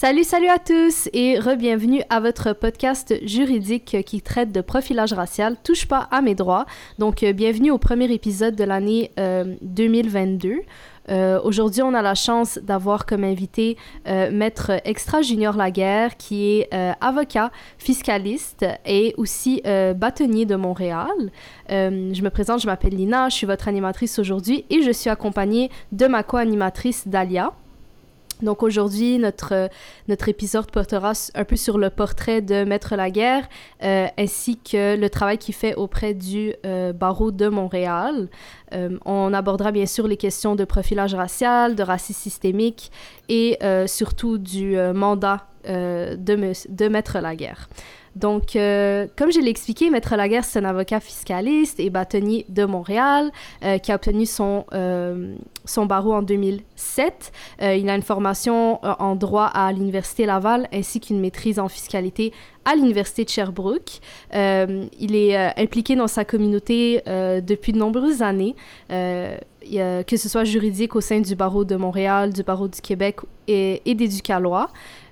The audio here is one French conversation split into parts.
Salut, salut à tous et re-bienvenue à votre podcast juridique qui traite de profilage racial. Touche pas à mes droits. Donc, euh, bienvenue au premier épisode de l'année euh, 2022. Euh, Aujourd'hui, on a la chance d'avoir comme invité euh, Maître Extra Junior Laguerre, qui est euh, avocat, fiscaliste et aussi euh, bâtonnier de Montréal. Euh, je me présente, je m'appelle Lina, je suis votre animatrice aujourd'hui et je suis accompagnée de ma co-animatrice Dalia. Donc aujourd'hui, notre, notre épisode portera un peu sur le portrait de Maître Laguerre, euh, ainsi que le travail qu'il fait auprès du euh, barreau de Montréal. Euh, on abordera bien sûr les questions de profilage racial, de racisme systémique et euh, surtout du mandat de, de Maître Laguerre. Donc, euh, comme je l'ai expliqué, Maître Laguerre, c'est un avocat fiscaliste et bâtonnier de Montréal euh, qui a obtenu son, euh, son barreau en 2007. Euh, il a une formation en droit à l'Université Laval ainsi qu'une maîtrise en fiscalité à l'Université de Sherbrooke. Il est impliqué dans sa communauté depuis de nombreuses années, que ce soit juridique au sein du barreau de Montréal, du barreau du Québec et, et des Ducalois.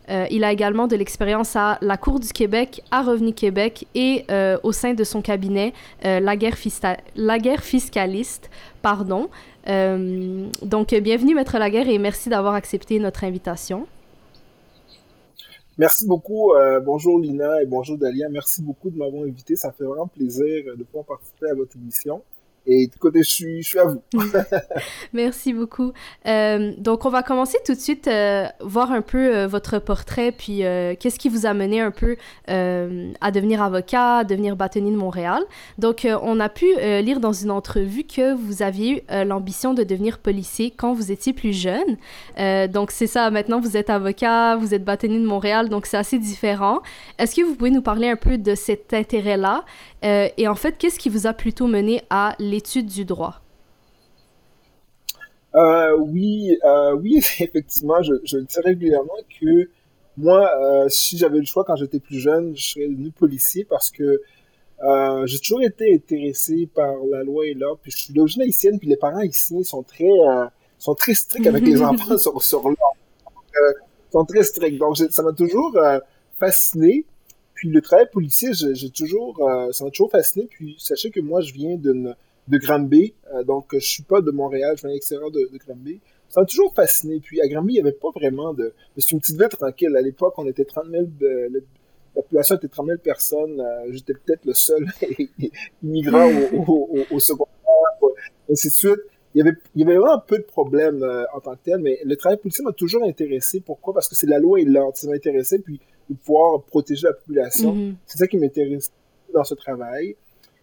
Euh, il a également de l'expérience à la Cour du Québec, à Revenu Québec et euh, au sein de son cabinet, euh, la, guerre la guerre fiscaliste. Pardon. Donc, bienvenue, Maître Laguerre, et merci d'avoir accepté notre invitation. Merci beaucoup. bonjour Lina et bonjour Dalia. Merci beaucoup de m'avoir invité. Ça fait vraiment plaisir de pouvoir participer à votre émission. Et du côté, je suis, je suis à vous. Merci beaucoup. Euh, donc, on va commencer tout de suite, euh, voir un peu euh, votre portrait, puis euh, qu'est-ce qui vous a mené un peu à devenir avocat, à devenir bâtonnier de Montréal. Donc, on a pu lire dans une entrevue que vous aviez eu l'ambition de devenir policier quand vous étiez plus jeune. Donc, c'est ça, maintenant vous êtes avocat, vous êtes bâtonnier de Montréal, donc c'est assez différent. Est-ce que vous pouvez nous parler un peu de cet intérêt-là? Et en fait, qu'est-ce qui vous a plutôt mené à l'étude du droit? Euh, oui, euh, oui, effectivement, je, je dis régulièrement que moi, euh, si j'avais le choix quand j'étais plus jeune, je serais devenu policier parce que j'ai toujours été intéressé par la loi et l'ordre. Puis je suis d'origine haïtienne, puis les parents haïtiens sont très, sont très stricts avec les enfants sur, sur l'ordre. Sont très stricts. Donc ça m'a toujours fasciné. Puis le travail policier, j'ai toujours, ça m'a toujours fasciné. Puis sachez que moi, je viens d'une de Granby, euh, donc je suis pas de Montréal, je viens de l'extérieur de, de Granby. Ça m'a toujours fasciné. Puis à Granby, il y avait pas vraiment de... C'est une petite ville tranquille. À l'époque, on était 30 000... euh, la population était 30 000 personnes. Euh, J'étais peut-être le seul immigrant au, au, au, au secondaire, et ainsi de suite. Il y avait, il y avait vraiment peu de problèmes euh, en tant que tel, mais le travail policier m'a toujours intéressé. Pourquoi? Parce que c'est la loi et l'ordre. Ça m'a intéressé, puis de pouvoir protéger la population. Mhm. C'est ça qui m'intéresse dans ce travail.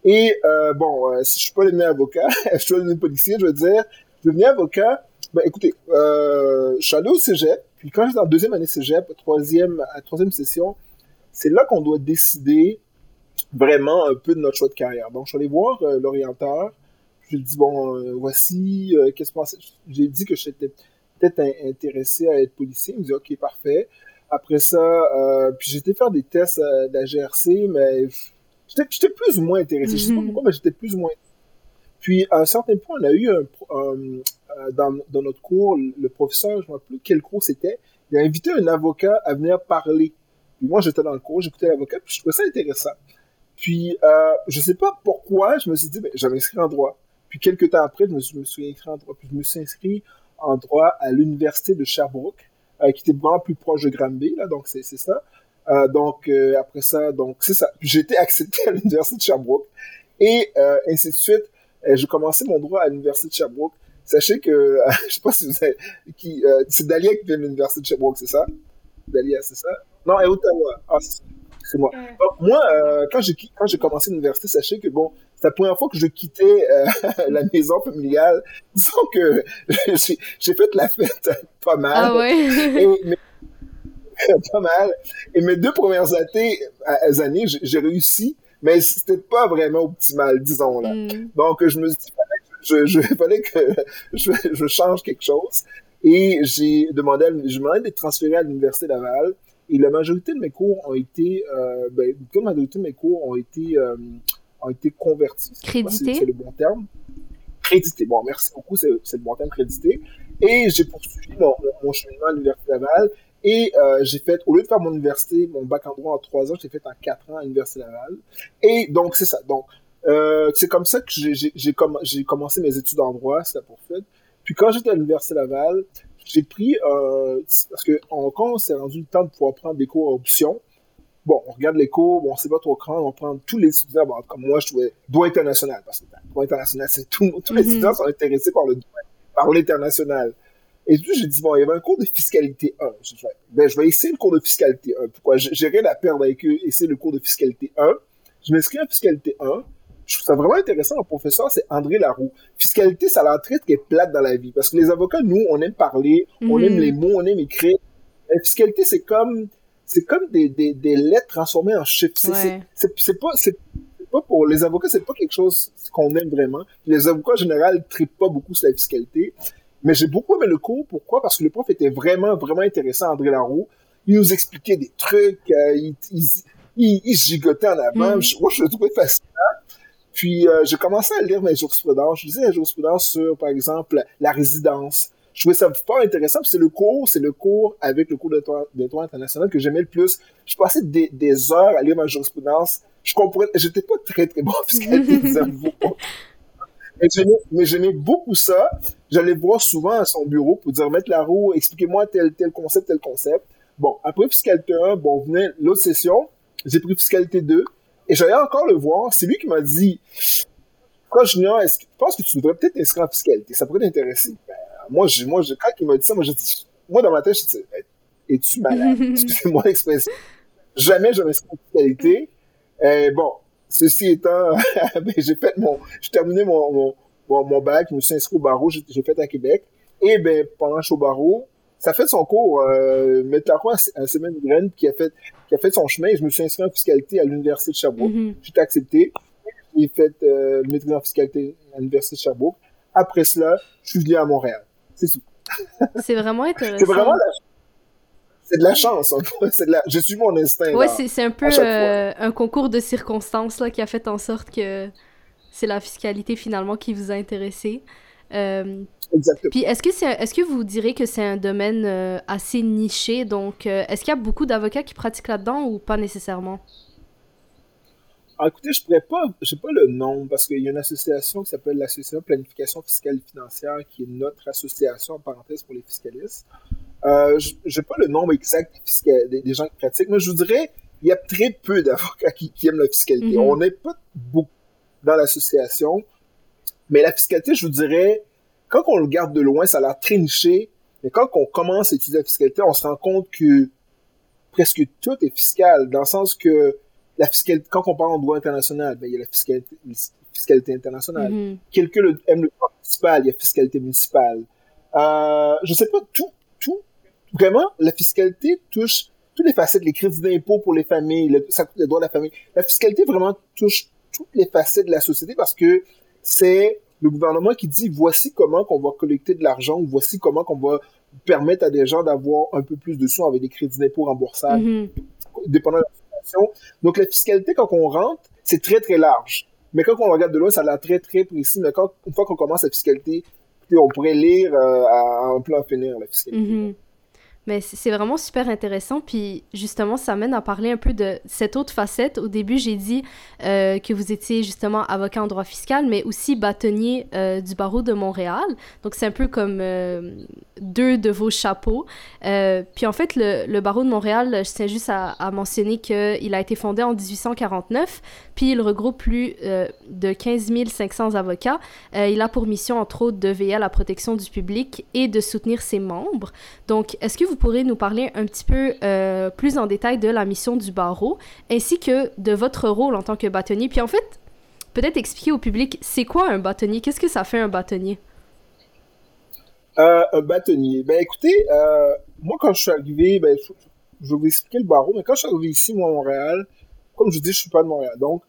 Et euh, bon, euh, si je suis pas devenu avocat, je suis devenu policier, je veux dire, devenu avocat, ben écoutez, euh, je suis allé au cégep, puis quand j'étais en deuxième année cégep, troisième, à troisième session, c'est là qu'on doit décider vraiment un peu de notre choix de carrière. Donc, je suis allé voir euh, l'orienteur, je lui ai dit, bon, euh, voici, euh, qu'est-ce que pensez? J'ai dit que j'étais peut-être in- intéressé à être policier. Il me dit, OK, parfait. Après ça, euh, puis j'étais faire des tests de la GRC, mais j'étais plus ou moins intéressé. Je sais pas Mhm. pourquoi, mais j'étais plus ou moins Puis, à un certain point, on a eu un, un- euh, dans, dans notre cours, le professeur, je ne me rappelle plus quel cours c'était, il a invité un avocat à venir parler. Puis moi, j'étais dans le cours, j'écoutais l'avocat, puis je trouvais ça intéressant. Puis, euh, je sais pas pourquoi, je me suis dit, ben, je vais m'inscrire en droit. Puis, quelques temps après, je me suis, me suis inscrit en droit. Puis, je me suis inscrit en droit à l'université de Sherbrooke, euh, qui était vraiment plus proche de Granby, là, donc c'est c'est ça. Euh, donc, euh, après ça, donc c'est ça. J'ai été accepté à l'université de Sherbrooke. Et euh, ainsi de suite, euh, j'ai commencé mon droit à l'université de Sherbrooke. Sachez que, euh, je sais pas si vous avez, qui, euh, c'est Dalia qui vient de l'université de Sherbrooke, c'est ça? Dalia, c'est ça? Non, à Ottawa. Ah, c'est ça. c'est moi. Donc, moi, euh, quand j'ai quand j'ai commencé l'université, sachez que bon, c'est la première fois que je quittais euh, la maison familiale. Disons que j'ai j'ai fait la fête pas mal. Ah ouais? Et- mais pas mal. Et mes deux premières années, années j'ai réussi, mais c'était pas vraiment optimal, disons là. Mm. Donc je me suis dit, je, je, fallait que je, je change quelque chose. Et j'ai demandé, je demandé d'être transféré à l'université Laval. Et la majorité de mes cours ont été, euh, ben, comme la majorité de mes cours ont été, euh, ont été convertis. Crédités. C'est le bon terme. Crédités. Bon, merci beaucoup, c'est le bon terme, crédité. Et j'ai poursuivi mon, mon, cheminement à l'université Laval. Et euh, j'ai fait, au lieu de faire mon université, mon bac en droit en trois ans, j'ai fait en quatre ans à l'université Laval. Et donc, c'est ça. Donc, euh, c'est comme ça que j'ai com commencé mes études en droit, c'était pour fait. Puis quand j'étais à l'université Laval, j'ai pris, euh, parce que en, quand on s'est rendu le temps de pouvoir prendre des cours à option, bon, on regarde les cours, bon, on sait pas trop quand, on prend tous les étudiants, bon, comme moi, je trouvais droit international, parce que droit international, c'est tout, tous les mm-hmm. étudiants sont intéressés par le droit, par l'international. Et puis, j'ai dit, bon, il y avait un cours de fiscalité 1. Je dit, ben, je vais essayer le cours de fiscalité 1. Pourquoi? J'ai rien à perdre avec eux, essayer le cours de fiscalité 1. Je m'inscris en fiscalité 1 je trouve ça vraiment intéressant, le professeur, c'est André Laroux. Fiscalité, ça a très, très plate dans la vie. Parce que les avocats, nous, on aime parler, on aime mhm. les mots, on aime écrire. La fiscalité, c'est comme, c'est comme des, des, des, lettres transformées en chiffres. C'est pas, c'est pas pour les avocats, c'est pas quelque chose qu'on aime vraiment. Les avocats, en général, ne traitent pas beaucoup sur la fiscalité. Mais j'ai beaucoup aimé le cours. Pourquoi? Parce que le prof était vraiment, vraiment intéressant, André Laroux. Il nous expliquait des trucs, euh, il, il, il, gigotait en avant. Mhm. moi, je le trouvais fascinant. Puis euh, j'ai commencé à lire mes jurisprudences. Je lisais la jurisprudence sur, par exemple, la résidence. Je trouvais ça pas intéressant. C'est le cours, c'est le cours avec le cours de droit international que j'aimais le plus. Je passais des, des, heures à lire ma jurisprudence. Je comprenais, j'étais pas très très bon en fiscalité, mais j'aimais beaucoup ça. J'allais voir souvent à son bureau pour dire, mettre la roue, expliquez-moi tel, tel concept, tel concept. Bon, après fiscalité 1, bon, venait l'autre session, j'ai pris fiscalité 2. Et j'allais encore le voir. C'est lui qui m'a dit, quoi, Junior, est-ce que tu penses que tu devrais peut-être t'inscrire en fiscalité? Ça pourrait t'intéresser. Ben, moi, j'ai, moi, quand il m'a dit ça, moi, j'ai dit, moi, dans ma tête, je dit, es-tu malade? Excusez-moi l'expression. Jamais je m'inscris en fiscalité. Et bon, ceci étant, ben, j'ai fait mon, j'ai terminé mon, mon, mon, bac, je me suis inscrit au barreau, j'ai, fait à Québec. Et ben, pendant que je suis au barreau, ça fait son cours, euh, Métaro, un semaine graine qui a fait, qui a fait son chemin. Je me suis inscrit en fiscalité à l'université de Sherbrooke. Mm-hmm. J'ai été accepté. J'ai fait euh, maîtrise en fiscalité à l'université de Sherbrooke. Après cela, je suis venu à Montréal. C'est tout. C'est vraiment intéressant. C'est vraiment c'est de la chance. C'est de la... Je suis mon instinct. Ouais, c'est un peu euh, un concours de circonstances là, qui a fait en sorte que c'est la fiscalité finalement qui vous a intéressé. Euh, Exactement. Puis est-ce que, est-ce que vous direz que c'est un domaine euh, assez niché? Donc, est-ce qu'il y a beaucoup d'avocats qui pratiquent là-dedans ou pas nécessairement? Ah, écoutez, je pourrais pas, je pas le nom parce qu'il y a une association qui s'appelle l'Association Planification Fiscale et Financière qui est notre association en parenthèse pour les fiscalistes. Euh, je n'ai pas le nombre exact des, gens qui pratiquent, mais je vous dirais, il y a très peu d'avocats qui, aiment la fiscalité. Mm-hmm. On n'est pas beaucoup dans l'association. Mais la fiscalité, je vous dirais, quand on le regarde de loin, ça a l'air très niché. Mais quand on commence à étudier la fiscalité, on se rend compte que presque tout est fiscal, dans le sens que la fiscalité, quand on parle en droit international, ben, il y a la fiscalité, fiscalité internationale. Mm-hmm. Quelqu'un aime le droit municipal, il y a fiscalité municipale. Euh, je sais pas, tout, tout, vraiment, la fiscalité touche toutes les facettes, les crédits d'impôt pour les familles, le, ça coûte les droits de la famille. La fiscalité vraiment touche toutes les facettes de la société parce que c'est le gouvernement qui dit voici comment qu'on va collecter de l'argent, voici comment qu'on va permettre à des gens d'avoir un peu plus de sous avec des crédits d'impôt remboursables, mm-hmm. dépendant de la situation. Donc la fiscalité, quand on rentre, c'est très très large. Mais quand on regarde de loin, ça a l'air très très précis. Mais quand une fois qu'on commence la fiscalité, on pourrait lire euh, à un plan finir la fiscalité. Mm-hmm. Mais c'est vraiment super intéressant. Puis justement, ça mène à parler un peu de cette autre facette. Au début, j'ai dit euh, que vous étiez justement avocat en droit fiscal, mais aussi bâtonnier euh, du barreau de Montréal. Donc c'est un peu comme euh, deux de vos chapeaux. puis en fait, le, le, barreau de Montréal, je tiens juste à, à mentionner qu'il a été fondé en 1849. Puis il regroupe plus de 15 500 avocats. il a pour mission, entre autres, de veiller à la protection du public et de soutenir ses membres. Donc, est-ce que vous vous pourrez nous parler un petit peu euh, plus en détail de la mission du barreau, ainsi que de votre rôle en tant que bâtonnier. Puis en fait, peut-être expliquer au public, c'est quoi un bâtonnier? Qu'est-ce que ça fait un bâtonnier? Euh, un bâtonnier. Ben écoutez, euh, moi quand je suis arrivé, ben, je vais vous expliquer le barreau, mais quand je suis arrivé ici, moi, à Montréal, comme je vous dis, je suis pas de Montréal. Donc,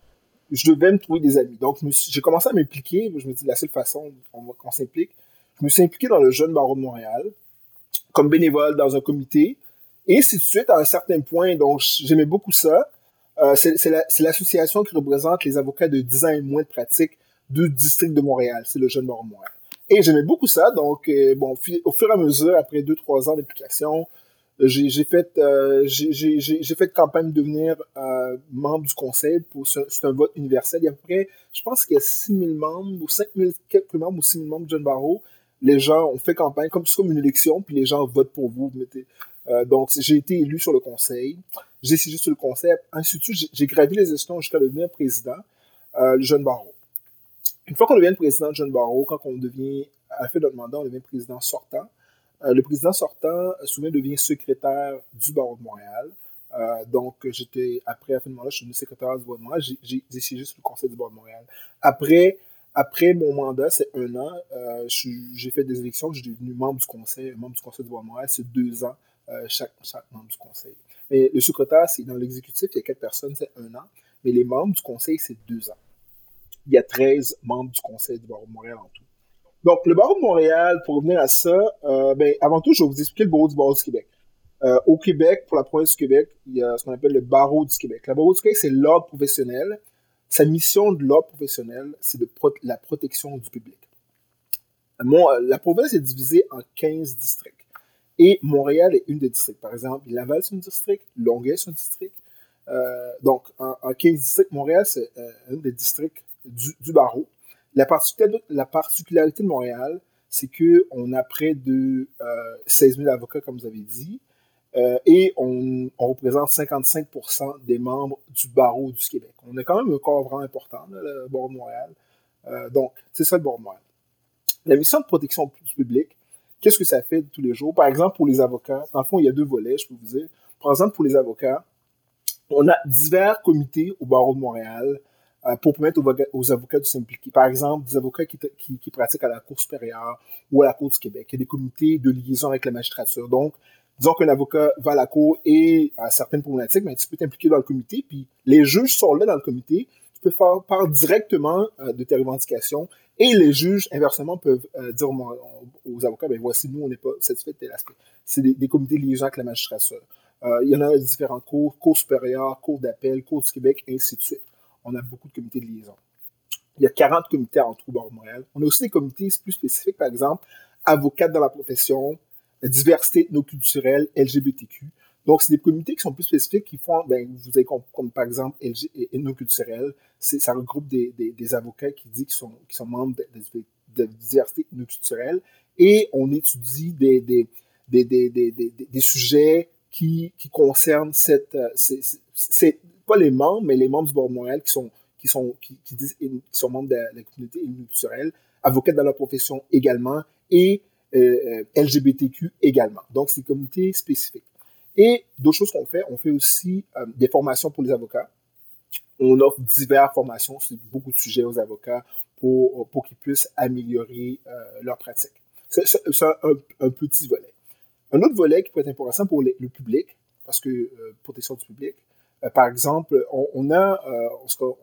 je devais me trouver des amis. Donc, j'ai commencé à m'impliquer. Je me dis, la seule façon qu'on s'implique, je me suis impliqué dans le jeune barreau de Montréal, comme bénévole dans un comité. Et ainsi de suite, à un certain point, donc j'aimais beaucoup ça. Euh, c'est l'association qui représente les avocats de 10 ans et moins de pratique du district de Montréal. C'est le jeune barreau Montréal. Et j'aimais beaucoup ça. Donc, euh, bon, au fur et à mesure, après 2-3 ans d'implication, j'ai fait euh, j'ai fait campagne de devenir euh, membre du conseil c'est un vote universel. Il y a à peu près, je pense qu'il y a 6000 membres ou 5000 quelques membres ou 6000 membres de John Barrow. Les gens ont fait campagne comme c'est comme une élection, puis les gens votent pour vous. Euh, donc j'ai été élu sur le conseil. J'ai siégé sur le conseil. Ensuite, j'ai gravi les échelons jusqu'à devenir président, euh, le John Barrow. Une fois qu'on devient président de John Barrow, quand on devient à la fin de notre mandat, on devient président sortant. Euh, le président sortant, euh, souvent, devient secrétaire du barreau de Montréal. Euh, donc, j'étais, après, à fin de mandat, je suis devenu secrétaire du barreau de Montréal. J'ai siégé sur le conseil du barreau de Montréal. Après, après mon mandat, c'est un an, j'ai fait des élections, je suis devenu membre du conseil, membre du conseil du de Montréal. C'est deux ans chaque, chaque membre du conseil. Mais le secrétaire, c'est dans l'exécutif, il y a quatre personnes, c'est un an. Mais les membres du conseil, c'est deux ans. Il y a 13 membres du conseil du barreau de Montréal en tout. Donc, le barreau de Montréal, pour revenir à ça, euh, ben, avant tout, je vais vous expliquer le barreau du barreau du Québec. Euh, au Québec, pour la province du Québec, il y a ce qu'on appelle le barreau du Québec. Le barreau du Québec, c'est l'ordre professionnel. Sa mission de l'ordre professionnel, c'est de la protection du public. Euh, la province est divisée en 15 districts. Et Montréal est une des districts. Par exemple, Laval, c'est un district. Longueuil, c'est un district. Euh, donc, en, en, 15 districts, Montréal, c'est euh, un des districts du, du barreau. La, particularité de Montréal, c'est qu'on a près de 16 euh, 000 avocats, comme vous avez dit, euh, et on, représente 55% des membres du barreau du Québec. On est quand même un corps vraiment important, le barreau de Montréal. Euh, donc, c'est ça le barreau de Montréal. La mission de protection du public, qu'est-ce que ça fait tous les jours? Par exemple, pour les avocats, dans le fond, il y a deux volets, je peux vous dire. Par exemple, pour les avocats, on a divers comités au barreau de Montréal euh, pour permettre aux, avocats de s'impliquer. Par exemple, des avocats qui, qui, pratiquent à la Cour supérieure ou à la Cour du Québec. Il y a des comités de liaison avec la magistrature. Donc, disons qu'un avocat va à la Cour et a certaines problématiques, mais tu peux t'impliquer dans le comité, puis les juges sont là dans le comité, tu peux faire part directement euh, de tes revendications, et les juges, inversement, peuvent euh, dire aux, avocats, ben voici, nous, on n'est pas satisfait de tel aspect. C'est des, des, comités de liaison avec la magistrature. il y en a différents cours, cours supérieures, cours d'appel, cours du Québec, et ainsi de suite on a beaucoup de comités de liaison. Il y a 40 comités en tout bord Montréal. On a aussi des comités plus spécifiques, par exemple, avocates dans la profession, diversité ethnoculturelle, LGBTQ. Donc, c'est des comités qui sont plus spécifiques, qui font, ben, vous avez comme, par exemple ethnoculturel, ça regroupe des, avocats qui disent qu'ils sont, membres de, diversité ethnoculturelle, et on étudie des, des, des, sujets qui, qui concernent cette, euh, pas les membres, mais les membres du Board de Montréal qui sont, qui sont, qui, qui sont membres de la, communauté culturelle, avocats dans leur profession également, et LGBTQ également. Donc, c'est des communautés spécifiques. Et d'autres choses qu'on fait, on fait aussi euh, des formations pour les avocats. On offre diverses formations sur beaucoup de sujets aux avocats pour, qu'ils puissent améliorer euh, leur pratique. C'est un, petit volet. Un autre volet qui peut être intéressant pour le public, parce que protection du public, euh, par exemple, on, a euh,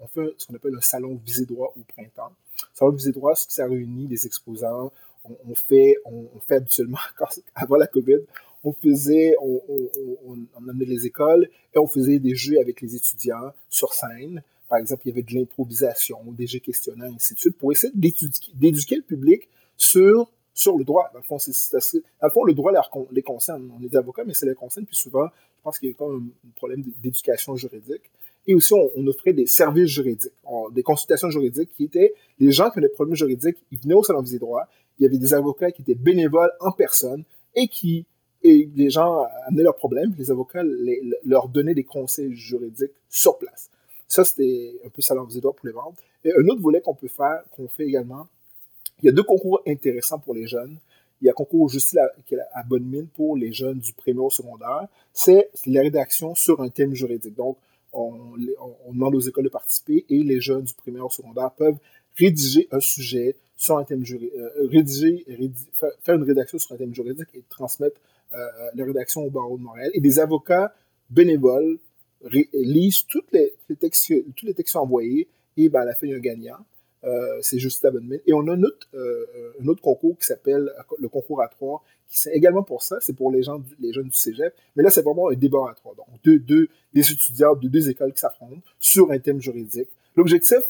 on fait ce qu'on appelle un salon visé droit au printemps. Salon visé droit, c'est que ça réunit des exposants. On, fait, on, fait habituellement, avant la COVID, on faisait, on, amenait les écoles et on faisait des jeux avec les étudiants sur scène. Par exemple, il y avait de l'improvisation, des jeux questionnants, ainsi de suite, pour essayer d'éduquer le public sur sur le droit. Dans le fond, le, droit les concerne. On est avocats, mais c'est les concerne. Puis souvent, je pense qu'il y a quand même un problème d'éducation juridique. Et aussi, on, offrait des services juridiques, des consultations juridiques qui étaient les gens qui avaient des problèmes juridiques, ils venaient au salon des droits. Il y avait des avocats qui étaient bénévoles en personne et qui les gens amenaient leurs problèmes, les avocats leur donnaient des conseils juridiques sur place. Ça, c'était un peu salon droits pour les ventes. Et un autre volet qu'on peut faire, qu'on fait également, il y a deux concours intéressants pour les jeunes. Il y a un concours juste à, bonne mine pour les jeunes du primaire au secondaire. C'est la rédaction sur un thème juridique. Donc, on, demande aux écoles de participer et les jeunes du primaire au secondaire peuvent rédiger un sujet sur un thème juridique, euh, rédiger, faire une rédaction sur un thème juridique et transmettre euh, la rédaction au barreau de Montréal. Et des avocats bénévoles lisent toutes les, textes, tous les textes envoyés et ben, à la fin, il y a un gagnant. Euh, c'est juste Abonnement. Et on a un autre, euh, concours qui s'appelle le concours à trois, qui c'est également pour ça, c'est pour les gens, les jeunes du cégep. Mais là, c'est vraiment un débat à trois. Donc, deux, deux, des étudiants de deux écoles qui s'affrontent sur un thème juridique. L'objectif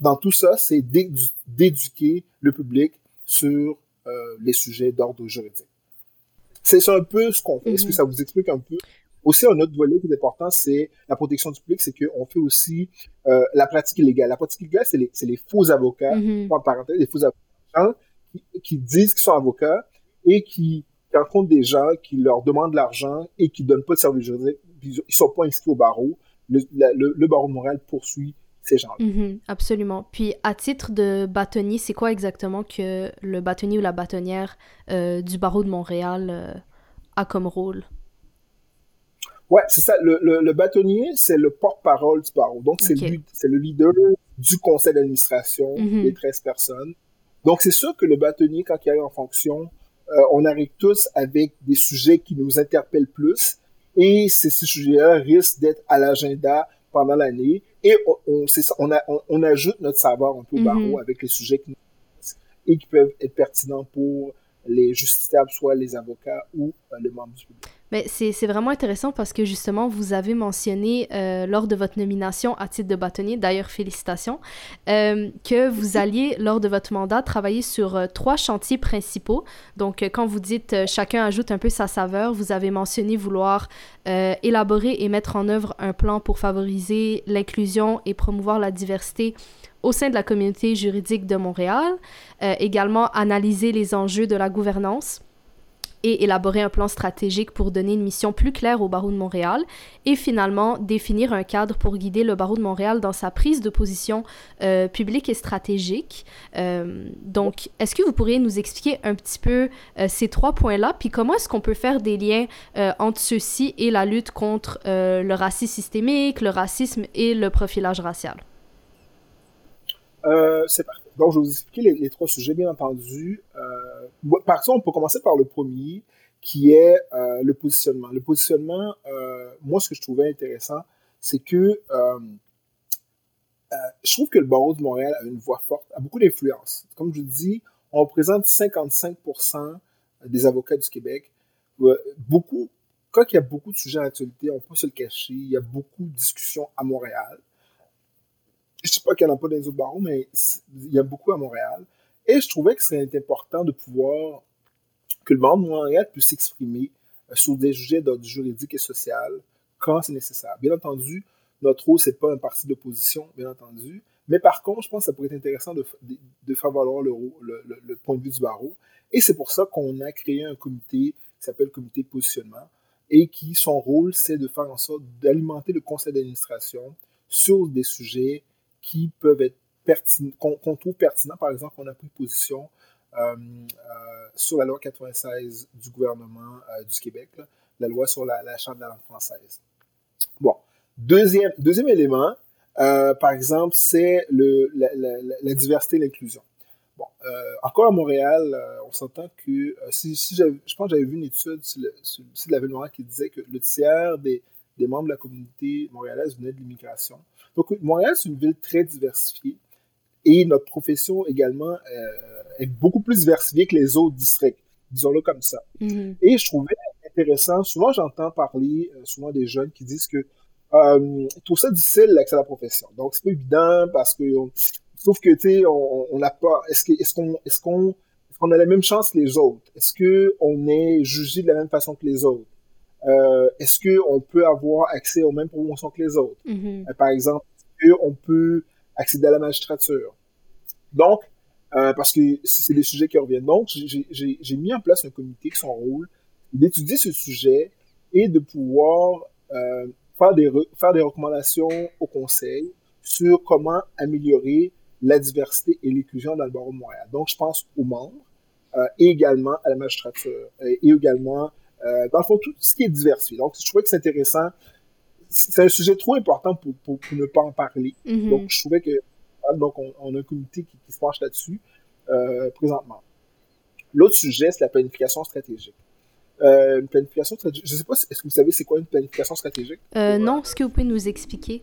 dans tout ça, c'est d'éduquer le public sur euh, les sujets d'ordre juridique. C'est un peu ce qu'on fait. Est-ce que mm-hmm. ça vous explique un peu aussi, un autre volet qui est important, c'est la protection du public, c'est qu'on fait aussi euh, la pratique illégale. La pratique illégale, c'est les, les, faux avocats, mm en parenthèse, les faux avocats qui, qui disent qu'ils sont avocats et qui, rencontrent des gens qui leur demandent de l'argent et qui donnent pas de service juridique, ils, ils sont pas inscrits au barreau. Le, le, barreau de Montréal poursuit ces gens-là. Mm-hmm. absolument. Puis, à titre de bâtonnier, c'est quoi exactement que le bâtonnier ou la bâtonnière euh, du barreau de Montréal euh, a comme rôle? Ouais, c'est ça. Le, le, bâtonnier, c'est le porte-parole du barreau. Donc, c'est lui, c'est le leader du conseil d'administration mm-hmm. des 13 personnes. Donc, c'est sûr que le bâtonnier, quand il arrive en fonction, euh, on arrive tous avec des sujets qui nous interpellent plus. Et ces, sujets-là risquent d'être à l'agenda pendant l'année. Et on, on, ça, on, a, on, ajoute notre savoir un peu au mm-hmm. barreau avec les sujets qui nous et qui peuvent être pertinents pour les justiciables, soit les avocats ou euh, les membres du public. Mais c'est vraiment intéressant parce que justement, vous avez mentionné euh, lors de votre nomination à titre de bâtonnier, d'ailleurs félicitations, euh, que vous alliez, lors de votre mandat, travailler sur euh, trois chantiers principaux. Donc, quand vous dites chacun ajoute un peu sa saveur, vous avez mentionné vouloir élaborer et mettre en œuvre un plan pour favoriser l'inclusion et promouvoir la diversité au sein de la communauté juridique de Montréal, également analyser les enjeux de la gouvernance et élaborer un plan stratégique pour donner une mission plus claire au barreau de Montréal et finalement définir un cadre pour guider le barreau de Montréal dans sa prise de position euh, publique et stratégique. Euh, donc, est-ce que vous pourriez nous expliquer un petit peu euh, ces trois points-là, puis comment est-ce qu'on peut faire des liens entre ceux-ci et la lutte contre le racisme systémique, le racisme et le profilage racial? c'est parfait. Donc, je vais vous expliquer les, trois sujets, bien entendu. Euh, par exemple, on peut commencer par le premier, qui est euh, le positionnement. Le positionnement, euh, moi, ce que je trouvais intéressant, c'est que je trouve que le barreau de Montréal a une voix forte, a beaucoup d'influence. Comme je dis, on représente 55% des avocats du Québec. beaucoup, quand il y a beaucoup de sujets d'actualité, on peut se le cacher, il y a beaucoup de discussions à Montréal je ne sais pas qu'il n'y en pas dans les autres barreaux, mais il y a beaucoup à Montréal. Et je trouvais que ce serait important de pouvoir que le barreau de Montréal puisse s'exprimer euh, sur des sujets d'ordre juridique et social quand c'est nécessaire. Bien entendu, notre rôle, c'est pas un parti d'opposition, bien entendu. Mais par contre, je pense que ça pourrait être intéressant de, faire valoir le, point de vue du barreau. Et c'est pour ça qu'on a créé un comité qui s'appelle le comité positionnement et qui, son rôle, c'est de faire en sorte d'alimenter le conseil d'administration sur des sujets qui peuvent être pertinents, qu'on trouve pertinents. Par exemple, on a pris position euh, euh, sur la loi 96 du gouvernement euh, du Québec, la loi sur la, Charte de la langue française. Bon. Deuxième, deuxième élément, par exemple, c'est la, diversité et l'inclusion. Bon, encore à Montréal, on s'entend que si, je pense que j'avais vu une étude sur de la ville de qui disait que le tiers des, des membres de la communauté montréalaise venaient de l'immigration. Donc, Montréal, c'est une ville très diversifiée et notre profession également euh, est beaucoup plus diversifiée que les autres districts, disons-le comme ça. Mm-hmm. Et je trouvais intéressant, souvent j'entends parler, euh, souvent des jeunes qui disent que euh, tout ça difficile l'accès à la profession. Donc, c'est pas évident parce que, sauf que, tu sais, on n'a pas, est-ce qu'on, est-ce qu'on, est-ce qu'on, est-ce qu'on a la même chance que les autres? Est-ce qu'on est jugé de la même façon que les autres? Euh, est-ce qu'on peut avoir accès aux mêmes promotions que les autres? Mm-hmm. Euh, par exemple, est-ce qu'on peut accéder à la magistrature? Donc, euh, parce que c'est des sujets qui reviennent. Donc, j'ai mis en place un comité qui son rôle d'étudier ce sujet et de pouvoir faire, des faire des recommandations au conseil sur comment améliorer la diversité et l'inclusion dans le barreau de Montréal. Donc, je pense aux membres et également à la magistrature et également euh, dans le fond, tout ce qui est diversifié. Donc, je trouvais que c'est intéressant. C'est un sujet trop important pour, pour, ne pas en parler. Mm-hmm. Donc, je trouvais que donc on, a un comité qui, se penche là-dessus euh, présentement. L'autre sujet, c'est la planification stratégique. Euh, une planification stratégique. Je sais pas, est-ce que vous savez c'est quoi une planification stratégique? Euh, non, est-ce que vous pouvez nous expliquer?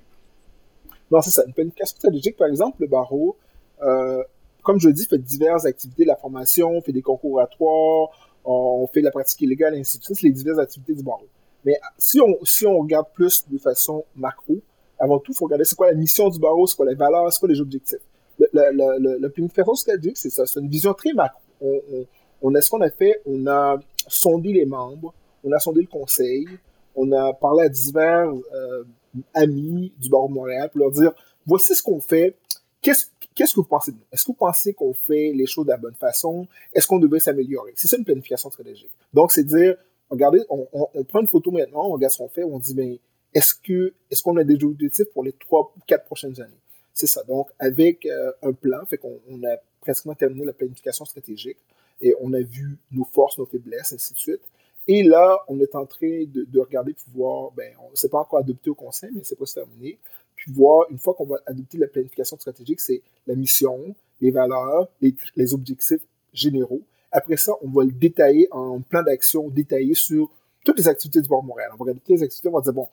Non, c'est ça. Une planification stratégique, par exemple, le barreau, euh, comme je dis, fait diverses activités de la formation, on fait des concours oratoires, on fait la pratique illégale, et ainsi de suite. Les diverses activités du barreau. Mais si on, si on regarde plus de façon macro, avant tout, il faut regarder c'est quoi la mission du barreau, c'est quoi les valeurs, c'est quoi les objectifs. La, la planification stratégique, c'est ça. C'est une vision très macro. On, on, on a ce qu'on a fait, on a sondé les membres, on a sondé le conseil, on a parlé à divers euh, amis du barreau de Montréal pour leur dire voici ce qu'on fait, qu'est-ce que vous pensez de nous? Est-ce que vous pensez qu'on fait les choses de la bonne façon? Est-ce qu'on devrait s'améliorer? C'est ça une planification stratégique. Donc c'est dire regardez, on, prend une photo maintenant, on regarde ce qu'on fait, on dit ben est-ce que est-ce qu'on a des objectifs pour les trois ou quatre prochaines années? C'est ça. Donc avec euh, un plan, fait qu'on on a pratiquement terminé la planification stratégique et on a vu nos forces, nos faiblesses, ainsi de suite. Et là, on est en train de, de regarder pour voir, ben, on ne s'est pas encore adopté au conseil, mais c'est pas terminé. Voir, une fois qu'on va adopter la planification stratégique, c'est la mission, les valeurs, les, les, objectifs généraux. Après ça, on va le détailler en plan d'action détaillé sur toutes les activités du Bord Montréal. On va regarder toutes les activités, on va dire, bon,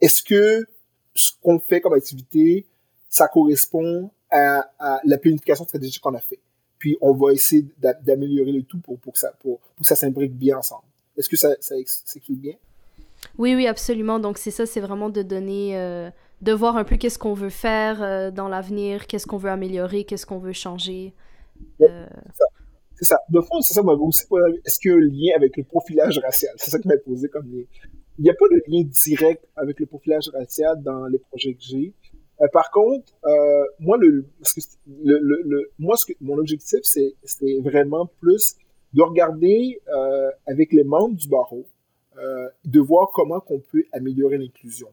est-ce que ce qu'on fait comme activité, ça correspond à, la planification stratégique qu'on a fait? Puis on va essayer d'améliorer le tout pour, pour, que ça, pour, ça s'imbrique bien ensemble. Est-ce que ça, ça bien? Oui, oui, absolument. Donc, c'est ça, c'est vraiment de donner, euh, de voir un peu qu'est-ce qu'on veut faire euh, dans l'avenir, qu'est-ce qu'on veut améliorer, qu'est-ce qu'on veut changer. Euh... C'est ça. De fond, c'est ça, moi aussi, est-ce qu'il y a un lien avec le profilage racial? C'est ça qui m'a posé comme lien. Il n'y a pas de lien direct avec le profilage racial dans les projets que j'ai. Euh, par contre, euh, moi, le, parce que le, le, le, moi, ce que, mon objectif, c'est vraiment plus de regarder avec les membres du barreau, de voir comment qu'on peut améliorer l'inclusion.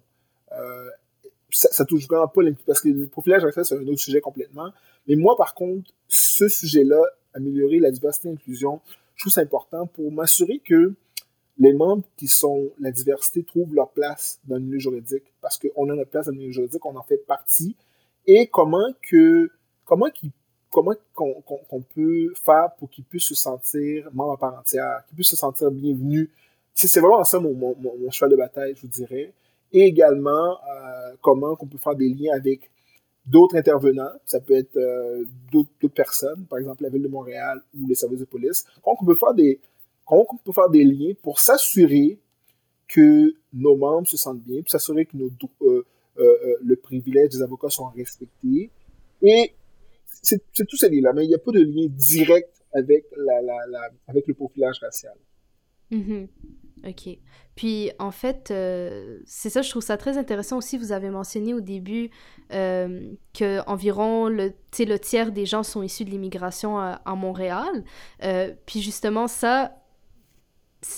Ça, ça touche vraiment pas parce que le profilage c'est un autre sujet complètement. Mais moi, par contre, ce sujet-là, améliorer la diversité et l'inclusion, je trouve c'est important pour m'assurer que les membres qui sont la diversité trouvent leur place dans le milieu juridique parce qu'on a notre place dans le milieu juridique, on en fait partie. Et comment que comment qu'ils comment qu'on qu peut faire pour qu'ils puissent se sentir membres à part entière, qu'ils puissent se sentir bienvenus. C'est vraiment ça mon, mon, cheval de bataille, je vous dirais. Et également, euh, comment qu'on peut faire des liens avec d'autres intervenants, ça peut être euh, d'autres personnes, par exemple la Ville de Montréal ou les services de police. Comment on peut faire des, on peut faire des liens pour s'assurer que nos membres se sentent bien, pour s'assurer que euh, le privilège des avocats sont respectés. Et c'est tout ces liens-là, mais il n'y a pas de lien direct avec, la, avec le profilage racial. Mm -hmm. OK. Puis, en fait, euh, c'est ça, je trouve ça très intéressant aussi. Vous avez mentionné au début euh, qu'environ le, le tiers des gens sont issus de l'immigration à, à, Montréal. Euh, puis, justement, ça,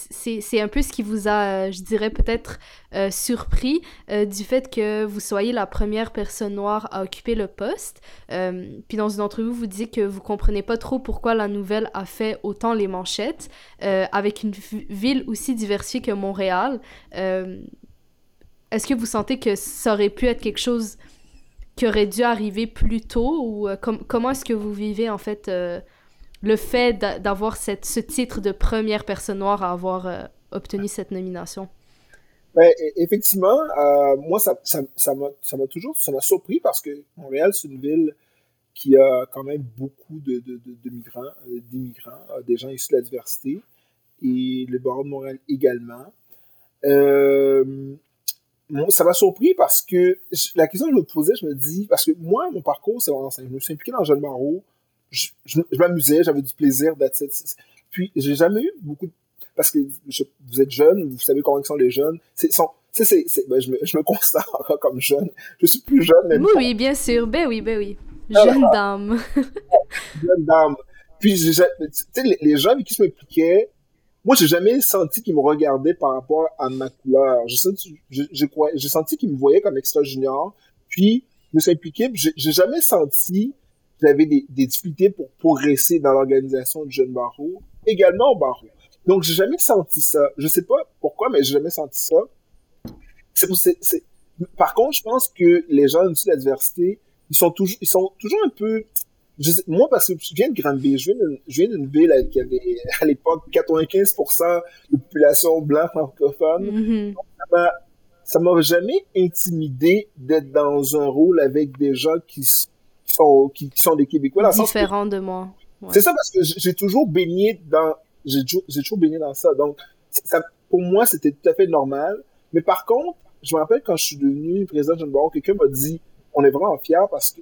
c'est un peu ce qui vous a, je dirais, peut-être euh, surpris euh, du fait que vous soyez la première personne noire à occuper le poste. Euh, puis dans une entrevue, vous dites que vous comprenez pas trop pourquoi la nouvelle a fait autant les manchettes euh, avec une ville aussi diversifiée que Montréal. Euh, est-ce que vous sentez que ça aurait pu être quelque chose qui aurait dû arriver plus tôt ou euh, com comment est-ce que vous vivez en fait le fait d'avoir ce titre de première personne noire à avoir euh, obtenu cette nomination? Ben, effectivement, euh, moi, ça m'a toujours ça surpris parce que Montréal, c'est une ville qui a quand même beaucoup de, migrants, euh, d'immigrants, des gens issus de la diversité, et le barreau de Montréal également. Ça m'a surpris parce que la question que je me posais, je me dis, parce que moi, mon parcours, c'est vraiment simple. Je me suis impliqué dans le jeune barreau, je, je, je m'amusais, j'avais du plaisir d'être. Puis j'ai jamais eu beaucoup de... parce que je, vous êtes jeune, vous savez comment sont les jeunes. C'est sont c'est ben, je me je me considère encore comme jeune. Je suis plus jeune même. Oui oui, bien sûr. Ben oui, ben oui. Jeune ah, dame. jeune dame. Puis tu sais les, les gens avec qui je m'impliquais moi, j'ai jamais senti qu'ils me regardaient par rapport à ma couleur. J'ai senti, j'ai senti qu'ils me voyaient comme extra junior. Puis, je me suis impliqué. J'ai jamais senti j'avais des, des, difficultés pour progresser dans l'organisation du jeune barreau, également au barreau. Donc, j'ai jamais senti ça. Je sais pas pourquoi, mais j'ai jamais senti ça. C'est pour, c'est, Par contre, je pense que les gens issus de la diversité, ils sont toujours, ils sont toujours un peu, moi, parce que je viens de Granby, je viens d'une ville qui avait à l'époque 95% de population blanche francophone. Mhm. Ça m'a jamais intimidé d'être dans un rôle avec des gens qui, sont, qui, sont des Québécois. Différents de moi. C'est ça parce que j'ai toujours baigné dans, j'ai toujours, baigné dans ça. Donc, ça, pour moi, c'était tout à fait normal. Mais par contre, je me rappelle quand je suis devenu président de Jeune Baron, quelqu'un m'a dit, on est vraiment fiers parce que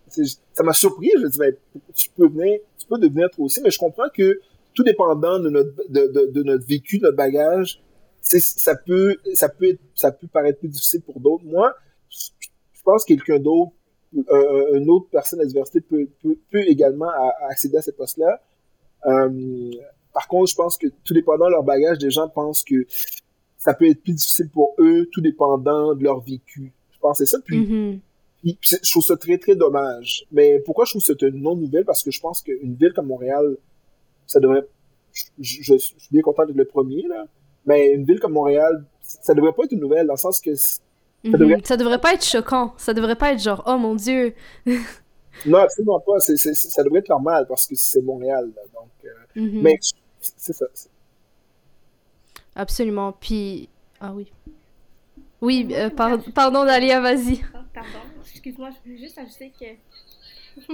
ça m'a surpris. Je me dis, ben, tu peux venir, tu peux devenir toi aussi, mais je comprends que tout dépendant de notre, de, de, de notre vécu, de notre bagage, ça peut, ça peut ça peut paraître plus difficile pour d'autres. Moi, je pense que quelqu'un d'autre, euh, une autre personne à la diversité peut, peut, peut également accéder à ces postes-là. Euh, par contre, je pense que tout dépendant de leur bagage, des gens pensent que ça peut être plus difficile pour eux, tout dépendant de leur vécu. Je pense que c'est ça. Puis, mm-hmm je trouve ça très, très dommage. Mais pourquoi je trouve que c'est une non-nouvelle? Parce que je pense qu'une ville comme Montréal, ça devrait... Je, suis bien content d'être le premier, là. Mais une ville comme Montréal, ça devrait pas être une nouvelle, dans le sens que... Ça, mhm. devrait... ça devrait pas être choquant. Ça devrait pas être genre, oh mon Dieu! non, absolument pas. ça devrait être normal, parce que c'est Montréal, Donc, euh, mhm. Mais c'est ça. Absolument. Puis... Ah oui. Oui, euh, pardon Dalia, vas-y. Pardon excuse-moi, je veux juste ajouter que.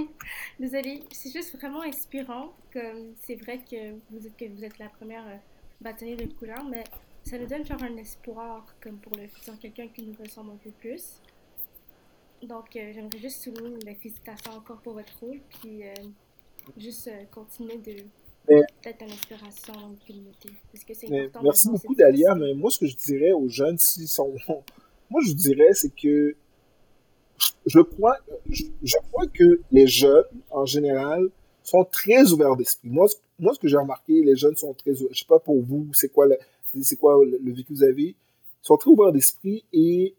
Désolée, c'est juste vraiment inspirant. Comme c'est vrai que vous êtes, que vous êtes la première euh, bâtonnière de couleur, mais ça nous donne genre un espoir comme pour le futur, quelqu'un qui nous ressemble un peu plus. Donc, euh, j'aimerais juste souligner la félicitation encore pour votre rôle, puis euh, juste continuer de d'être une inspiration dans la communauté. Parce que c'est important. merci beaucoup, Dalia, mais moi, ce que je dirais aux jeunes, s'ils sont. Moi, je dirais, c'est que je crois, je, crois que les jeunes, en général, sont très ouverts d'esprit. Moi, moi, ce que j'ai remarqué, les jeunes sont très ouverts. Je sais pas pour vous, c'est quoi le, c'est quoi le, vécu que vous avez? Ils sont très ouverts d'esprit et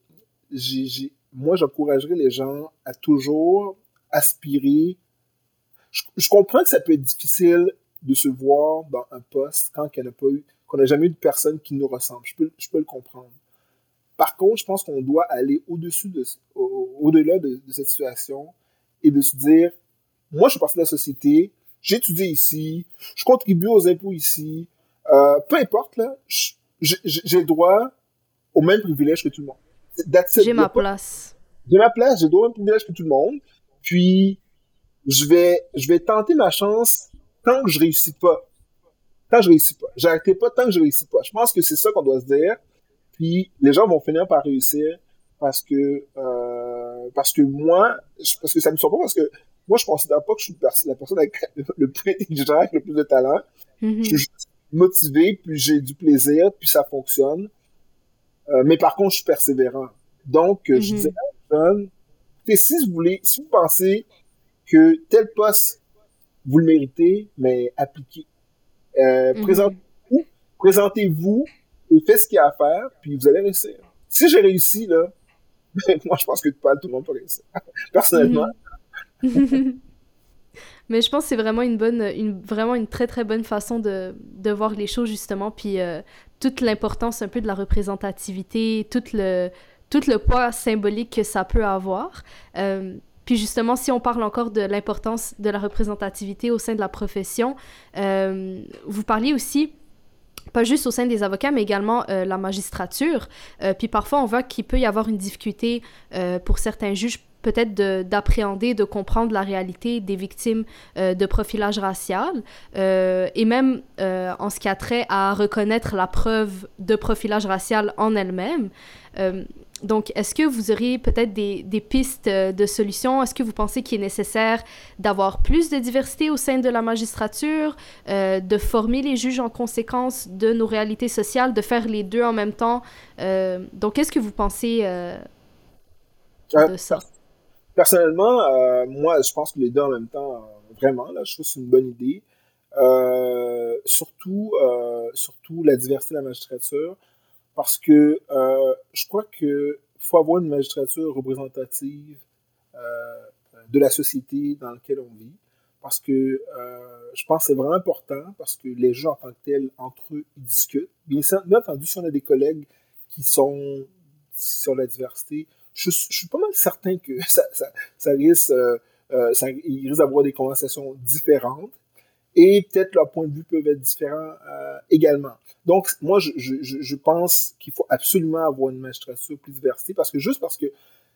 moi, j'encouragerais les gens à toujours aspirer. Je, comprends que ça peut être difficile de se voir dans un poste quand il qu'on n'a jamais eu de personne qui nous ressemble. Je peux, le comprendre. Par contre, je pense qu'on doit aller au-dessus de, au-delà de, cette situation et de se dire, moi, je suis partie de la société, j'étudie ici, je contribue aux impôts ici, euh, peu importe, là, j'ai le droit au même privilège que tout le monde. J'ai ma place. J'ai ma place, j'ai le droit au même privilège que tout le monde. Puis, je vais, je vais tenter ma chance tant que je réussis pas. Tant que je réussis pas. J'arrêterai pas tant que je réussis pas. Je pense que c'est ça qu'on doit se dire. Puis les gens vont finir par réussir parce que euh, parce que moi, parce que ça me surprend parce que moi je considère pas que je suis la personne avec le plus intelligent, avec le plus de talent. Mm-hmm. Je suis juste motivé, puis j'ai du plaisir, puis ça fonctionne. Euh, mais par contre, je suis persévérant. Donc, euh, je mm-hmm. disais aux jeunes, si vous voulez, si vous pensez que tel poste vous le méritez, mais appliquez. Euh, mm-hmm. Présentez-vous, présentez-vous et faites ce qu'il y a à faire, puis vous allez réussir. Si j'ai réussi, là, moi, je pense que tout le monde peut réussir. Personnellement. Mais je pense que c'est vraiment une bonne, une, vraiment une très très bonne façon de, de voir les choses justement, puis euh, toute l'importance un peu de la représentativité, tout le, tout le poids symbolique que ça peut avoir. Euh, puis justement, si on parle encore de l'importance de la représentativité au sein de la profession, euh, vous parliez aussi pas juste au sein des avocats, mais également euh, la magistrature. Puis parfois, on voit qu'il peut y avoir une difficulté pour certains juges peut-être d'appréhender, de, comprendre la réalité des victimes de profilage racial, et même en ce qui a trait à reconnaître la preuve de profilage racial en elle-même. Donc, est-ce que vous auriez peut-être des, pistes euh, de solutions? Est-ce que vous pensez qu'il est nécessaire d'avoir plus de diversité au sein de la magistrature, euh, de former les juges en conséquence de nos réalités sociales, de faire les deux en même temps? Euh, donc, qu'est-ce que vous pensez de ça? Personnellement, moi, je pense que les deux en même temps, vraiment, là, je trouve que c'est une bonne idée. surtout, surtout la diversité de la magistrature parce que euh, je crois qu'il faut avoir une magistrature représentative euh, de la société dans laquelle on vit. Parce que euh, je pense que c'est vraiment important, parce que les gens en tant que tels, entre eux, ils discutent. Bien, entendu, si on a des collègues qui sont sur la diversité, je, suis pas mal certain que ça, risque euh, ça, ils risquent d'avoir des conversations différentes et peut-être leurs points de vue peuvent être différents euh, également. Donc, moi, je, je, je pense qu'il faut absolument avoir une magistrature plus diversité parce que juste parce que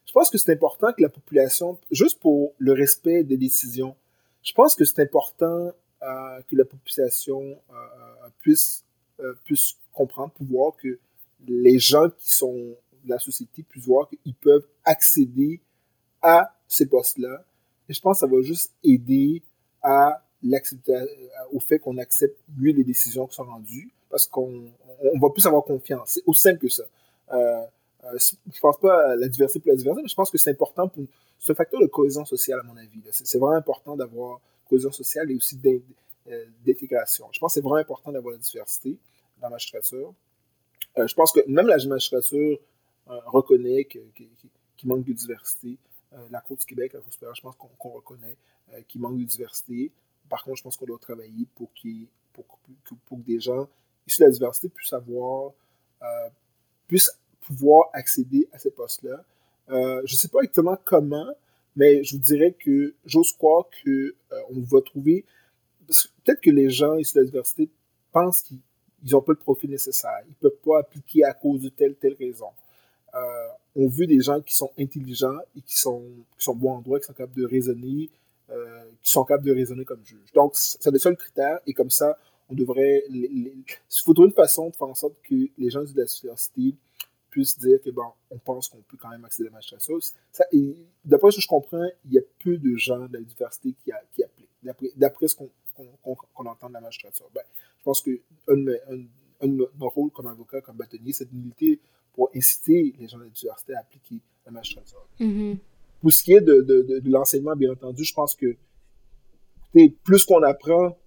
je pense que c'est important que la population, juste pour le respect des décisions, je pense que c'est important euh, que la population euh, puisse, euh, puisse comprendre, pouvoir que les gens qui sont la société puissent voir qu'ils peuvent accéder à ces postes-là. Et je pense que ça va juste aider à au fait qu'on accepte mieux les décisions qui sont rendues parce qu'on on va plus avoir confiance. C'est aussi simple que ça. Euh, euh, je pense pas à la diversité pour la diversité, mais je pense que c'est important pour. C'est un facteur de cohésion sociale, à mon avis. C'est vraiment important d'avoir cohésion sociale et aussi euh, d'intégration. Je pense que c'est vraiment important d'avoir la diversité dans la magistrature. Euh, je pense que même la magistrature reconnaît qu'il manque de diversité. la Cour du Québec, la Cour supérieure, je pense qu'on reconnaît qu'il manque de diversité. Par contre, je pense qu'on doit travailler pour, que des gens issus de la diversité puissent avoir, puissent pouvoir accéder à ces postes-là. Euh, je ne sais pas exactement comment, mais je vous dirais que j'ose croire qu'on euh, on va trouver. Peut-être que les gens issus de l'université pensent qu'ils n'ont pas le profil nécessaire. Ils ne peuvent pas appliquer à cause de telle telle raison. Euh, on veut des gens qui sont intelligents et qui sont, qui sont bons en droit, qui sont capables de raisonner, qui sont capables de raisonner comme juge. Donc, c'est le seul critère, et comme ça, on devrait. Il faudrait une façon de faire en sorte que les gens de l'université puisse dire que bon, on pense qu'on peut quand même accéder à la magistrature. D'après ce que je comprends, il y a peu de gens de la diversité qui, a, qui. D'après ce qu'on entend de la magistrature. Ben, je pense qu'un un, de nos rôles comme avocat, comme bâtonnier, c'est de pour inciter les gens de la diversité à appliquer la magistrature. Mm-hmm. Pour ce qui est de, de, de, l'enseignement, bien entendu, je pense que plus qu'on apprend,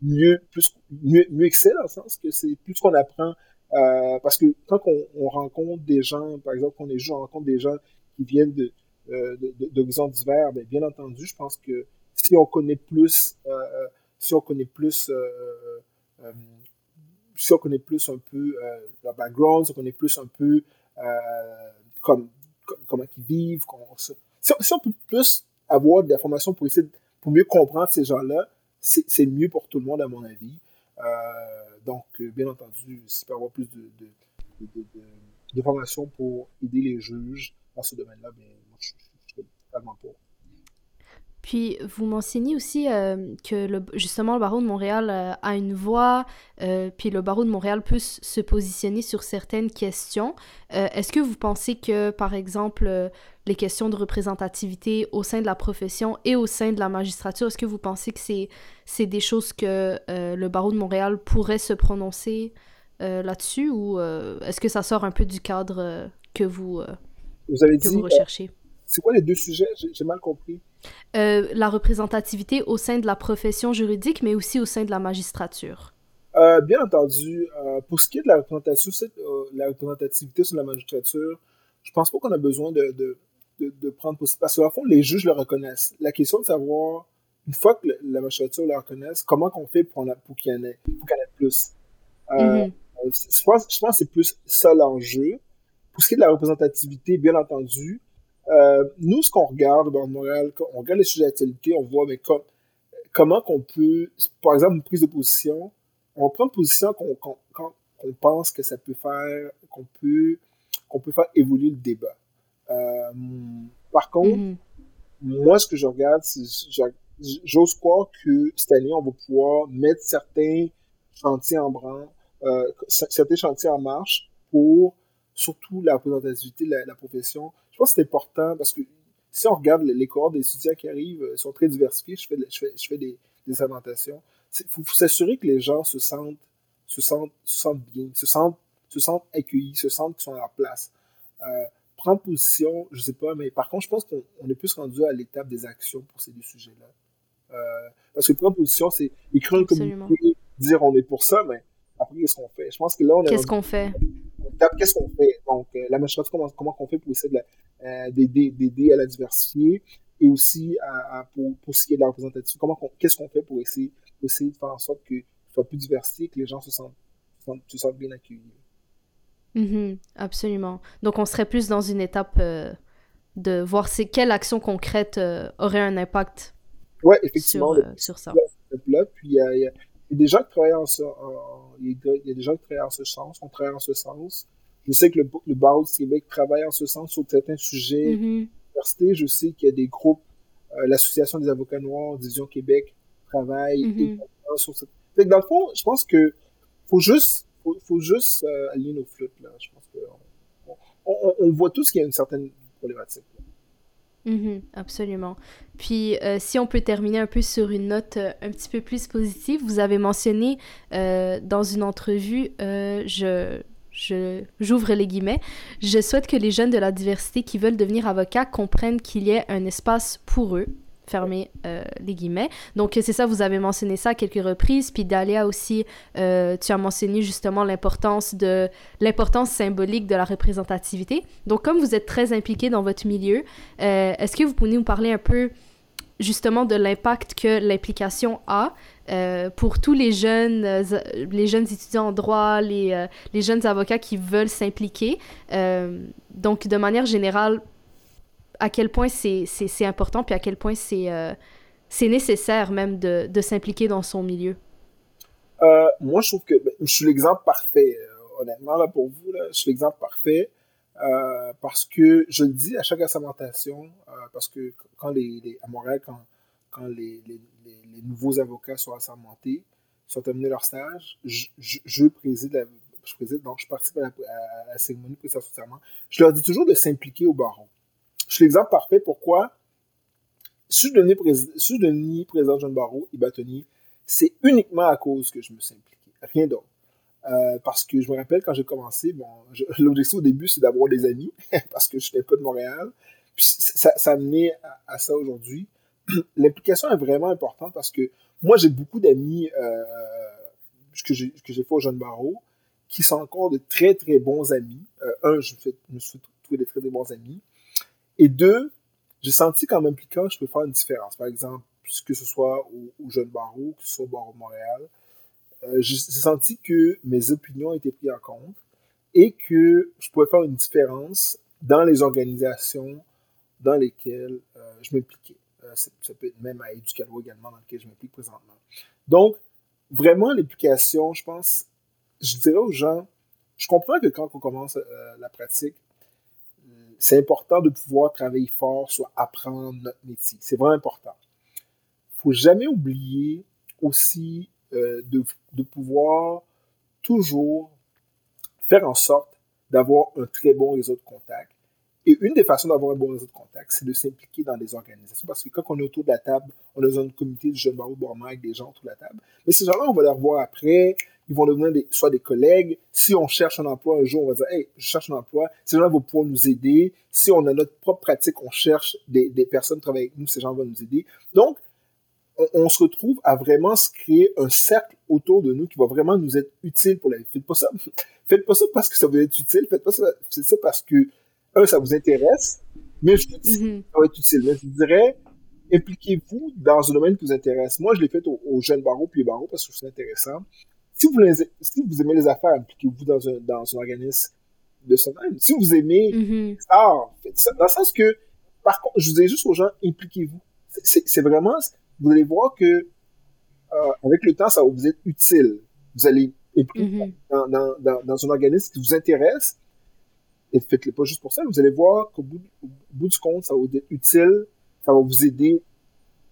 mieux, plus, mieux, mieux que c'est, dans le sens que c'est plus qu'on apprend, euh, parce que quand on, rencontre des gens, par exemple, qu'on est juge, on rencontre des gens qui viennent de, euh, d'horizons divers, bien, bien entendu, je pense que si on connaît plus, euh, si on connaît plus, si on connaît plus un peu leur background, si on connaît plus un peu comme, comment ils vivent, si, on peut plus avoir de l'information pour essayer pour mieux comprendre ces gens-là, c'est mieux pour tout le monde à mon avis. Donc, euh, bien entendu, s'il peut avoir plus de, de, formation pour aider les juges dans ce domaine-là, bien, moi, je, suis totalement pour. Puis, vous mentionnez aussi euh, que le, justement le barreau de Montréal euh, a une voix, puis le barreau de Montréal peut se positionner sur certaines questions. Est-ce que vous pensez que, par exemple, les questions de représentativité au sein de la profession et au sein de la magistrature, est-ce que vous pensez que c'est, des choses que euh, le barreau de Montréal pourrait se prononcer euh, là-dessus? Ou euh, est-ce que ça sort un peu du cadre que vous, vous, avez que vous recherchez? c'est quoi les deux sujets? J'ai, mal compris. La représentativité au sein de la profession juridique, mais aussi au sein de la magistrature. bien entendu, pour ce qui est de la, représentativité, la représentativité sur la magistrature, je pense pas qu'on a besoin de, de, prendre possible. Parce qu'en fond, les juges le reconnaissent. La question de savoir, une fois que la magistrature le reconnaisse, comment qu'on fait pour, pour qu'il y en ait, pour qu'il y en ait plus? Euh, mm-hmm. je, pense, je pense que c'est plus ça l'enjeu. Pour ce qui est de la représentativité, bien entendu, euh, nous, ce qu'on regarde dans Montréal, on regarde les sujets d'actualité, on voit mais comment qu'on peut, par exemple, une prise de position, on prend une position qu'on qu'on pense que ça peut faire, qu'on peut, qu'on peut faire évoluer le débat. Euh, par contre, mhm. moi, ce que je regarde, c'est j'ose croire que cette année, on va pouvoir mettre certains chantiers en branle, euh, certains chantiers en marche pour surtout la représentativité de la, profession. Je pense que c'est important parce que si on regarde les, corps des étudiants qui arrivent, ils sont très diversifiés. Je fais, je fais, je fais des, des inventations. Il faut, s'assurer que les gens se sentent, se sentent, se sentent bien, se sentent, se sentent accueillis, se sentent qu'ils sont à leur place. Euh, prendre position, je sais pas, mais par contre, je pense qu'on est plus rendu à l'étape des actions pour ces deux sujets-là. Euh, parce que prendre position, c'est écrire un communiqué, dire on est pour ça, mais après, qu'est-ce qu'on fait? Je pense que là, on Qu'est-ce qu'on fait? Qu'est-ce qu'on fait? Donc, euh, la magistrature, comment, comment on fait pour essayer d'aider euh, à la diversifier et aussi à, pour, pour, ce qui est de la représentation, comment qu'est-ce qu'on fait pour essayer, essayer de faire en sorte que soit plus diversifié, que les gens se sentent, se sentent bien accueillis. Mhm, absolument. Donc, on serait plus dans une étape euh, de voir c'est quelle action concrète aurait un impact ouais, effectivement, sur, sur ça. Là, puis il y a, y a, des gens qui travaillent en, il y a des gens qui travaillent en ce sens, on travaille en ce sens. Je sais que le, le barreau du Québec travaille en ce sens sur certains sujets. Mhm. Je sais qu'il y a des groupes, l'Association des avocats noirs, Division Québec, travaille Mhm. sur cette... Fait que dans le fond, je pense que faut juste, faut, faut juste euh, aligner nos flûtes, là. Je pense que on, on, on voit tous qu'il y a une certaine problématique. Mhm, absolument. Puis, euh, si on peut terminer un peu sur une note euh, un petit peu plus positive, vous avez mentionné euh, dans une entrevue, je, je, j'ouvre les guillemets, je souhaite que les jeunes de la diversité qui veulent devenir avocats comprennent qu'il y ait un espace pour eux, fermer euh, les guillemets. Donc, c'est ça, vous avez mentionné ça à quelques reprises. Puis, Dalia aussi, euh, tu as mentionné justement l'importance de l'importance symbolique de la représentativité. Donc, comme vous êtes très impliqué dans votre milieu, euh, est-ce que vous pouvez nous parler un peu justement de l'impact que l'implication a pour tous les jeunes, les jeunes étudiants en droit, les, les jeunes avocats qui veulent s'impliquer? Donc, de manière générale, à quel point c'est important, puis à quel point c'est euh, nécessaire même de, s'impliquer dans son milieu. Euh, moi, je trouve que ben, je suis l'exemple parfait, euh, honnêtement, là, pour vous. Là, je suis l'exemple parfait parce que je le dis à chaque assermentation, parce que quand les, à Montréal, quand, quand les, nouveaux avocats sont assermentés, sont terminés leur stage, je, préside je préside, donc je participe à la, cérémonie de. Je leur dis toujours de s'impliquer au barreau. Je suis l'exemple parfait. Pourquoi? Si je devenais président, si je président John Barreau et bâtonnier, c'est uniquement à cause que je me suis impliqué. Rien d'autre. Euh, parce que je me rappelle quand j'ai commencé, bon, l'objectif au début, c'est d'avoir des amis, parce que je n'étais pas de Montréal. Puis ça, a mené à, ça aujourd'hui. L'implication est vraiment importante parce que moi, j'ai beaucoup d'amis euh, que j'ai fait au Jeune Barreau qui sont encore de très, très bons amis. Euh, un, je me, fais, je me suis trouvé des très, très bons amis. Et deux, j'ai senti qu'en m'impliquant, je peux faire une différence. Par exemple, que ce soit au, Jeune Barreau, que ce soit au Barreau de Montréal, euh, j'ai senti que mes opinions étaient prises en compte et que je pouvais faire une différence dans les organisations dans lesquelles euh, je m'impliquais. Euh, ça, peut être même à Éducalo également, dans lequel je m'implique présentement. Donc, vraiment, l'implication, je pense, je dirais aux gens, je comprends que quand on commence euh, la pratique, c'est important de pouvoir travailler fort sur apprendre notre métier. C'est vraiment important. Il faut jamais oublier aussi euh, de, pouvoir toujours faire en sorte d'avoir un très bon réseau de contacts. Et une des façons d'avoir un bon réseau de contacts, c'est de s'impliquer dans des organisations. Parce que quand on est autour de la table, on est dans une communauté du jeune barreau de avec des gens autour de la table. Mais ces gens-là, on va les revoir après. Ils vont devenir des, soit des collègues. Si on cherche un emploi un jour, on va dire Hey, je cherche un emploi. Ces gens-là vont pouvoir nous aider. Si on a notre propre pratique, on cherche des, des personnes qui travaillent avec nous, ces gens vont nous aider. Donc, on, on, se retrouve à vraiment se créer un cercle autour de nous qui va vraiment nous être utile pour la vie. Faites pas ça. Faites pas ça parce que ça vous est utile. Faites pas ça, c'est ça parce que, un, ça vous intéresse, mais je mm -hmm. ça va être utile. Mais je dirais, impliquez-vous dans un domaine qui vous intéresse. Moi, je l'ai fait aux, aux jeunes barreaux puis barreaux parce que c'est intéressant. Si vous, les, si vous aimez les affaires, impliquez-vous dans un, dans un organisme de ce même. Si vous aimez mm -hmm. ah, faites ça. Dans le sens que, par contre, je vous dis juste aux gens, impliquez-vous. C'est vraiment, vous allez voir que euh, avec le temps, ça va vous être utile. Vous allez impliquer mm -hmm. dans, dans, dans, dans, un organisme qui vous intéresse. Et faites-le pas juste pour ça. Vous allez voir qu'au bout, au bout du compte, ça va vous être utile. Ça va vous aider.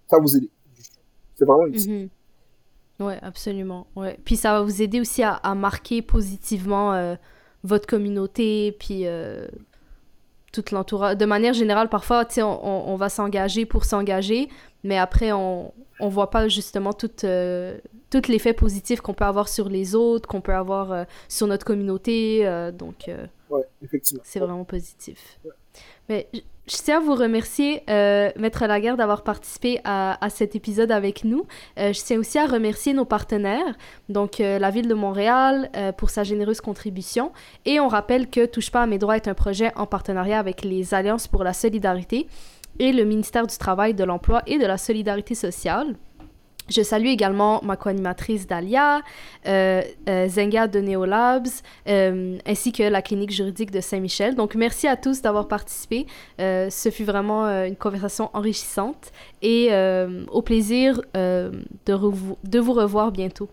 Ça va vous aider. C'est vraiment utile. Mm -hmm. Ouais, absolument. Ouais. Puis ça va vous aider aussi à, à marquer positivement euh, votre communauté, puis euh, toute l'entourage. De manière générale, parfois, tu sais, on, on, on, va s'engager pour s'engager, mais après, on on voit pas justement tout, euh, tout l'effet positif qu'on peut avoir sur les autres, qu'on peut avoir euh, sur notre communauté. Euh, donc, ouais, effectivement. C'est vraiment positif. Ouais. Mais je, tiens à vous remercier, Maître Lagarde, d'avoir participé à, à, cet épisode avec nous. je tiens aussi à remercier nos partenaires, donc la Ville de Montréal pour sa généreuse contribution. Et on rappelle que Touche pas à mes droits est un projet en partenariat avec les Alliances pour la solidarité et le ministère du Travail, de l'Emploi et de la Solidarité sociale. Je salue également ma co-animatrice Dalia, euh, euh, Zenga de Neolabs, euh, ainsi que la clinique juridique de Saint-Michel. Donc, merci à tous d'avoir participé. Euh, ce fut vraiment une conversation enrichissante et au plaisir de, vous revoir bientôt.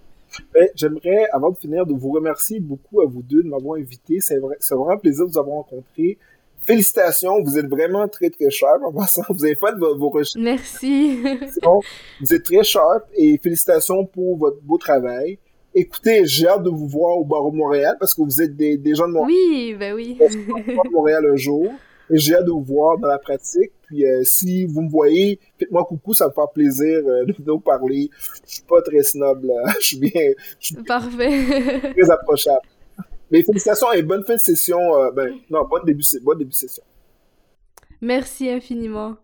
Ben, J'aimerais, avant de finir, de vous remercier beaucoup à vous deux de m'avoir invité. C'est c'est vraiment un plaisir de vous avoir rencontré. Félicitations, vous êtes vraiment très très sharp en passant. Vous avez fait vos, vos recherches, Merci. vous êtes très sharp et félicitations pour votre beau travail. Écoutez, j'ai hâte de vous voir au barreau de Montréal parce que vous êtes des, des gens de Montréal. oui, ben oui. de Montréal un jour. J'ai hâte de vous voir dans la pratique. Puis euh, si vous me voyez, faites-moi coucou, ça me fait plaisir euh, de vous parler. Je suis pas très snob là. Je suis bien, Parfait. très approchable. Mais félicitations et bonne fin de session. euh, ben, non, bon début, bon début de session. Merci infiniment.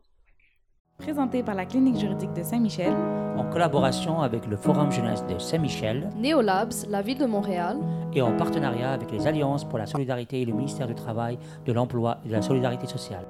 Présenté par la clinique juridique de Saint-Michel, en collaboration avec le Forum Jeunesse de Saint-Michel Neolabs, la ville de Montréal. et en partenariat avec les Alliances pour la solidarité et le ministère du Travail, de l'Emploi et de la Solidarité sociale.